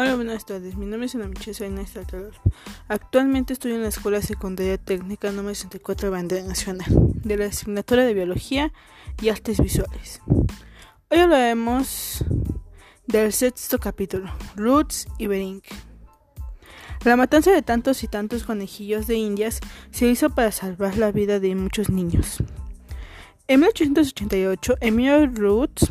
Hola, buenas tardes. Mi nombre es Ana Michelle, Talor. Actualmente estoy en la Escuela Secundaria Técnica número 64 Bandera Nacional, de la asignatura de Biología y Artes Visuales. Hoy hablaremos del sexto capítulo, Roots y Bering. La matanza de tantos y tantos conejillos de indias se hizo para salvar la vida de muchos niños. En 1888, Emilio Roots,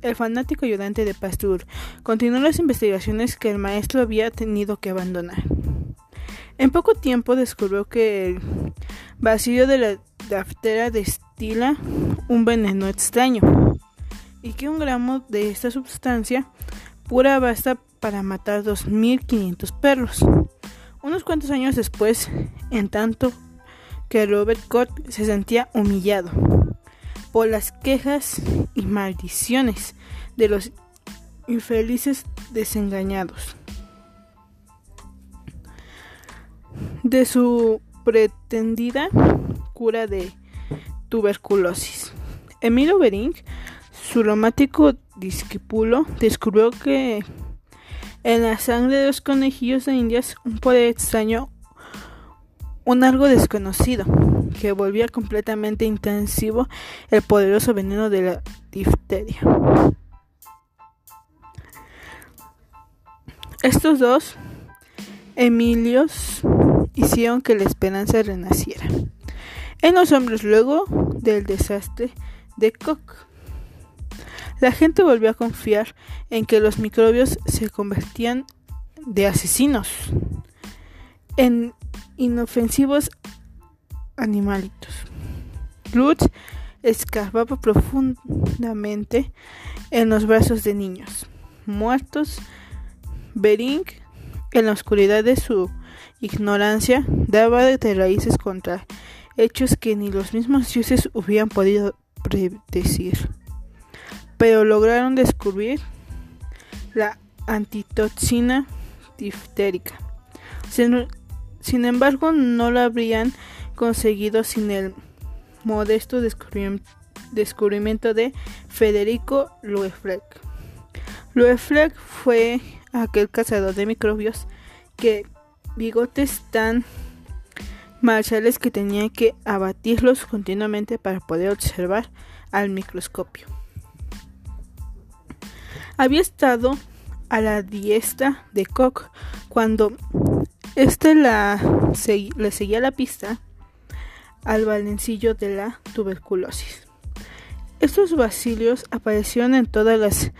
el fanático ayudante de Pasteur, continuó las investigaciones que el maestro había tenido que abandonar. En poco tiempo descubrió que el vacío de la daftera destila un veneno extraño y que un gramo de esta sustancia pura basta para matar 2.500 perros. Unos cuantos años después, en tanto que Robert Koch se sentía humillado por las quejas y maldiciones de los infelices desengañados. De su pretendida cura de tuberculosis. Emilio Bering, su romántico discípulo, descubrió que en la sangre de los conejillos de indias un poder extraño, un algo desconocido, que volvía completamente intensivo el poderoso veneno de la difteria. Estos dos Emilios hicieron que la esperanza renaciera en los hombres luego del desastre de Koch. La gente volvió a confiar en que los microbios se convertían de asesinos en inofensivos animalitos. Lutz escarbaba profundamente en los brazos de niños muertos. Bering, en la oscuridad de su ignorancia, daba de raíces contra hechos que ni los mismos dioses hubieran podido predecir. Pero lograron descubrir la antitoxina diftérica. Sin embargo, no lo habrían conseguido sin el modesto descubrimiento de Federico Loeffler. Loeffler fue aquel cazador de microbios que bigotes tan marciales que tenía que abatirlos continuamente para poder observar al microscopio. Había estado a la diestra de Koch cuando éste le seguía la pista al valencillo de la tuberculosis. Estos bacilios aparecieron en todas las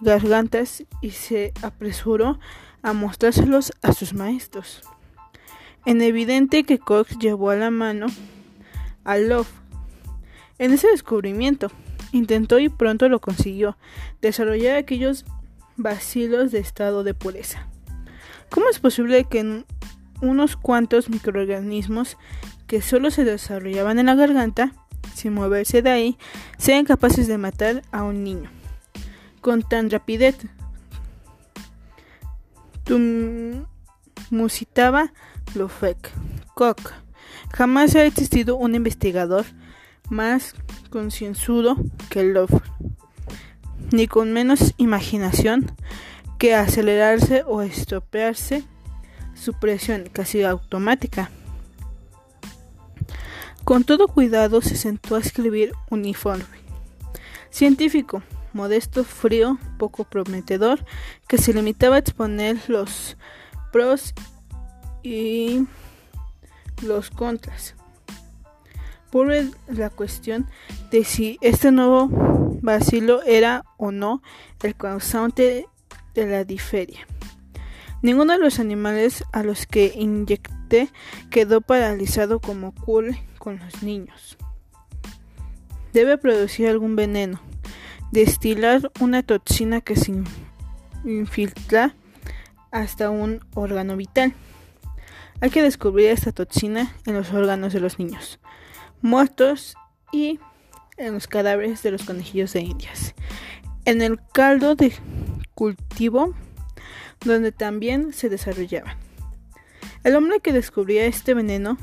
gargantas y se apresuró a mostrárselos a sus maestros. En evidente que Koch llevó a la mano a Love. En ese descubrimiento, intentó y pronto lo consiguió, desarrollar aquellos bacilos de estado de pureza. ¿Cómo es posible que unos cuantos microorganismos que solo se desarrollaban en la garganta, sin moverse de ahí, sean capaces de matar a un niño. Con tan rapidez. Musitaba Lofek. Koch. Jamás ha existido un investigador más concienzudo que Love, ni con menos imaginación que acelerarse o estropearse su presión casi automática con todo cuidado se sentó a escribir uniforme. Científico, modesto, frío, poco prometedor, que se limitaba a exponer los pros y los contras. Por la cuestión de si este nuevo vacilo era o no el causante de la diferia. Ninguno de los animales a los que inyecté quedó paralizado como ocurre con los niños. Debe producir algún veneno, destilar una toxina que se infiltra hasta un órgano vital. Hay que descubrir esta toxina en los órganos de los niños muertos y en los cadáveres de los conejillos de indias. En el caldo de cultivo donde también se desarrollaba. El hombre que descubría este veneno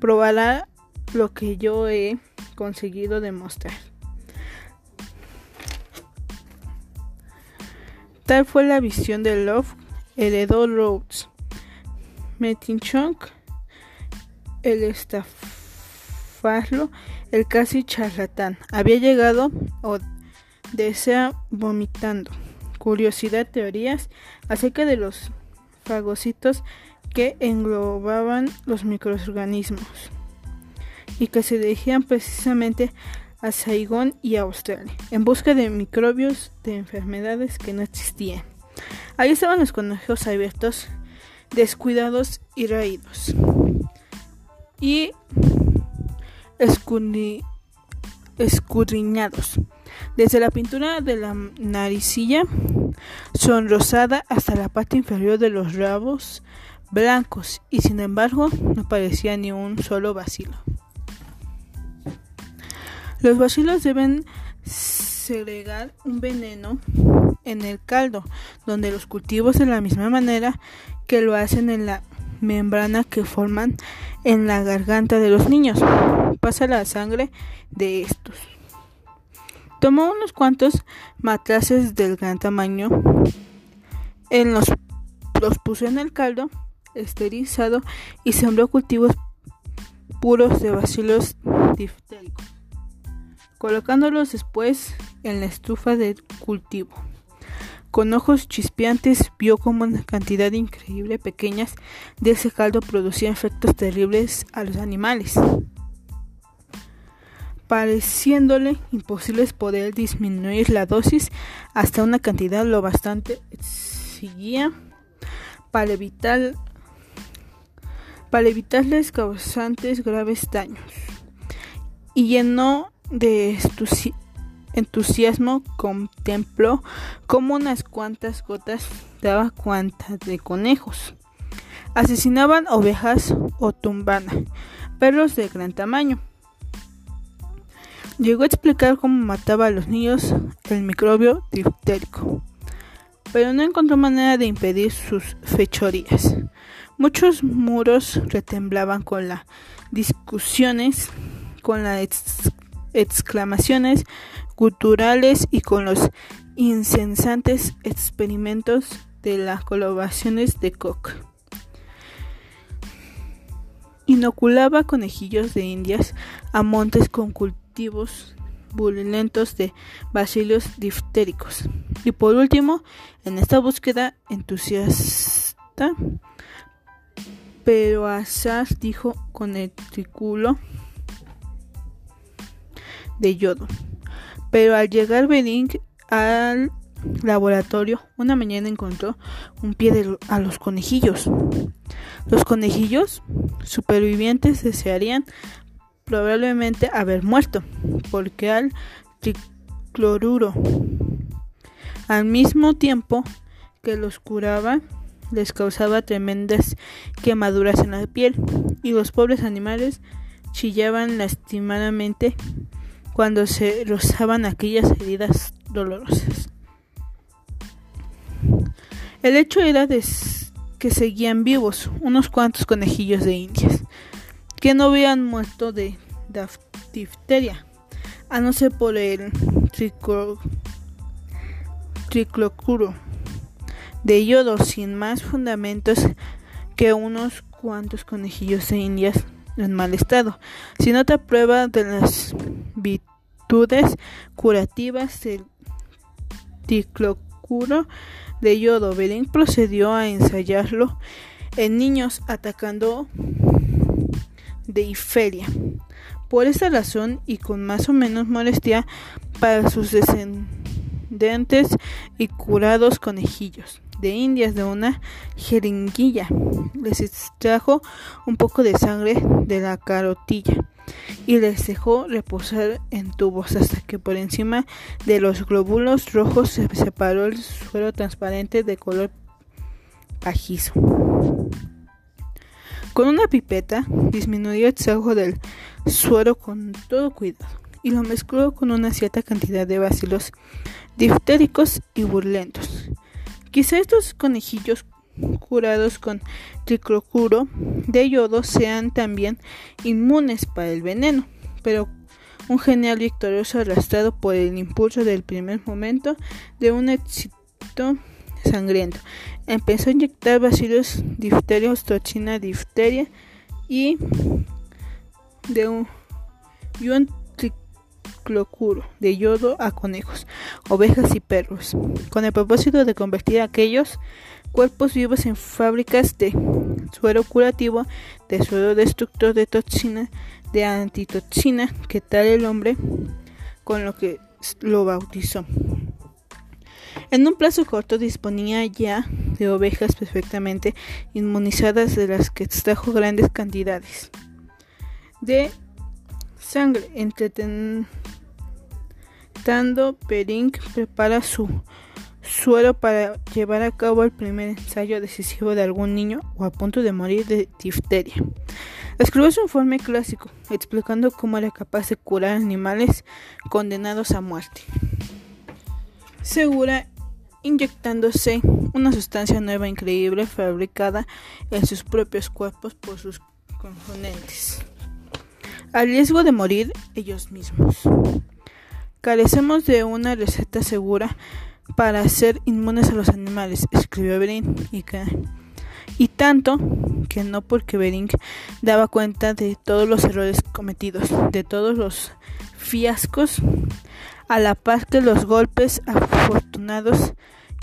probará lo que yo he conseguido demostrar. Tal fue la visión de Love heredó Rhodes. Metinchonk, el estafarlo, el casi charlatán, había llegado o desea vomitando. Curiosidad, teorías acerca de los fagocitos que englobaban los microorganismos y que se dirigían precisamente a Saigón y a Australia en busca de microbios de enfermedades que no existían. Ahí estaban los conejos abiertos, descuidados y raídos. Y escudriñados. Desde la pintura de la naricilla sonrosada hasta la parte inferior de los rabos blancos y sin embargo no parecía ni un solo vacilo. Los vacilos deben segregar un veneno en el caldo, donde los cultivos de la misma manera que lo hacen en la membrana que forman en la garganta de los niños. Pasa la sangre de estos. Tomó unos cuantos matraces del gran tamaño, en los, los puso en el caldo esterilizado y sembró cultivos puros de bacilos diftéricos, colocándolos después en la estufa de cultivo. Con ojos chispeantes vio cómo una cantidad increíble pequeñas de ese caldo producía efectos terribles a los animales, pareciéndole imposible poder disminuir la dosis hasta una cantidad lo bastante exiguía para evitar para evitarles causantes graves daños y llenó de entusiasmo contempló como unas cuantas gotas daba cuanta de conejos. Asesinaban ovejas o tumbaban perros de gran tamaño. Llegó a explicar cómo mataba a los niños el microbio diftérico, pero no encontró manera de impedir sus fechorías. Muchos muros retemblaban con las discusiones, con las exclamaciones culturales y con los incesantes experimentos de las colaboraciones de Koch. Inoculaba conejillos de indias a montes con cultivos violentos de bacilos diftéricos. Y por último, en esta búsqueda entusiasta, pero Azar dijo con el triculo de yodo. Pero al llegar Bering al laboratorio, una mañana encontró un pie de a los conejillos. Los conejillos supervivientes desearían probablemente haber muerto, porque al tricloruro, al mismo tiempo que los curaba, les causaba tremendas quemaduras en la piel y los pobres animales chillaban lastimadamente cuando se rozaban aquellas heridas dolorosas. El hecho era de que seguían vivos unos cuantos conejillos de indias, que no habían muerto de difteria, a no ser por el triclocuro de yodo sin más fundamentos que unos cuantos conejillos de indias en mal estado, sin otra prueba de las virtudes curativas del ticlocuro de yodo. Bering procedió a ensayarlo en niños atacando de iferia. Por esta razón y con más o menos molestia para sus descendientes y curados conejillos de indias de una jeringuilla. Les extrajo un poco de sangre de la carotilla y les dejó reposar en tubos hasta que por encima de los glóbulos rojos se separó el suero transparente de color pajizo. Con una pipeta disminuyó el extrajo del suero con todo cuidado y lo mezcló con una cierta cantidad de bacilos diftéricos y burlentos. Quizá estos conejillos curados con triclocuro de yodo sean también inmunes para el veneno, pero un genial victorioso arrastrado por el impulso del primer momento de un éxito sangriento. Empezó a inyectar bacilos difterios, toxina difteria y de un, y triclocuro de yodo a conejos, ovejas y perros, con el propósito de convertir a aquellos cuerpos vivos en fábricas de suero curativo, de suero destructor de toxina, de antitoxina, que tal el hombre con lo que lo bautizó. En un plazo corto disponía ya de ovejas perfectamente inmunizadas de las que extrajo grandes cantidades de sangre. Entretentando, Pering prepara su suelo para llevar a cabo el primer ensayo decisivo de algún niño o a punto de morir de difteria. Escribió su informe clásico explicando cómo era capaz de curar animales condenados a muerte. Segura inyectándose una sustancia nueva increíble fabricada en sus propios cuerpos por sus componentes, al riesgo de morir ellos mismos. Carecemos de una receta segura para ser inmunes a los animales, escribió Bering, y, y tanto que no porque Bering daba cuenta de todos los errores cometidos, de todos los fiascos, a la paz que los golpes afortunados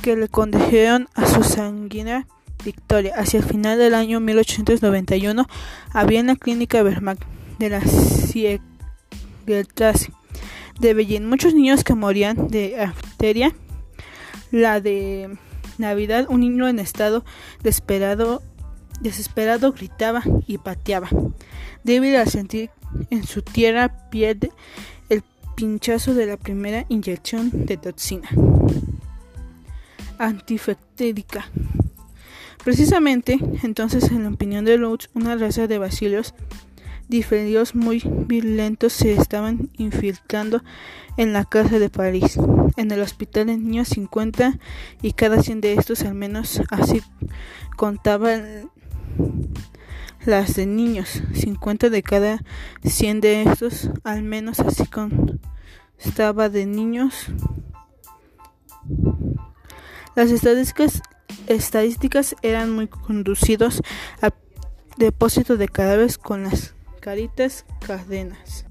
que le condujeron a su sanguínea victoria. Hacia el final del año 1891 había en la clínica Vermac de la Siegeltrasse de Berlín muchos niños que morían de arteria la de Navidad, un niño en estado desesperado, desesperado gritaba y pateaba, débil al sentir en su tierra piel el pinchazo de la primera inyección de toxina antifectérica. Precisamente entonces, en la opinión de Lutz, una raza de bacilos diferidos muy violentos se estaban infiltrando en la casa de París. En el hospital de niños 50 y cada 100 de estos al menos así contaban las de niños. 50 de cada 100 de estos al menos así constaba de niños. Las estadísticas, estadísticas eran muy conducidos al depósito de cadáveres con las caritas cadenas.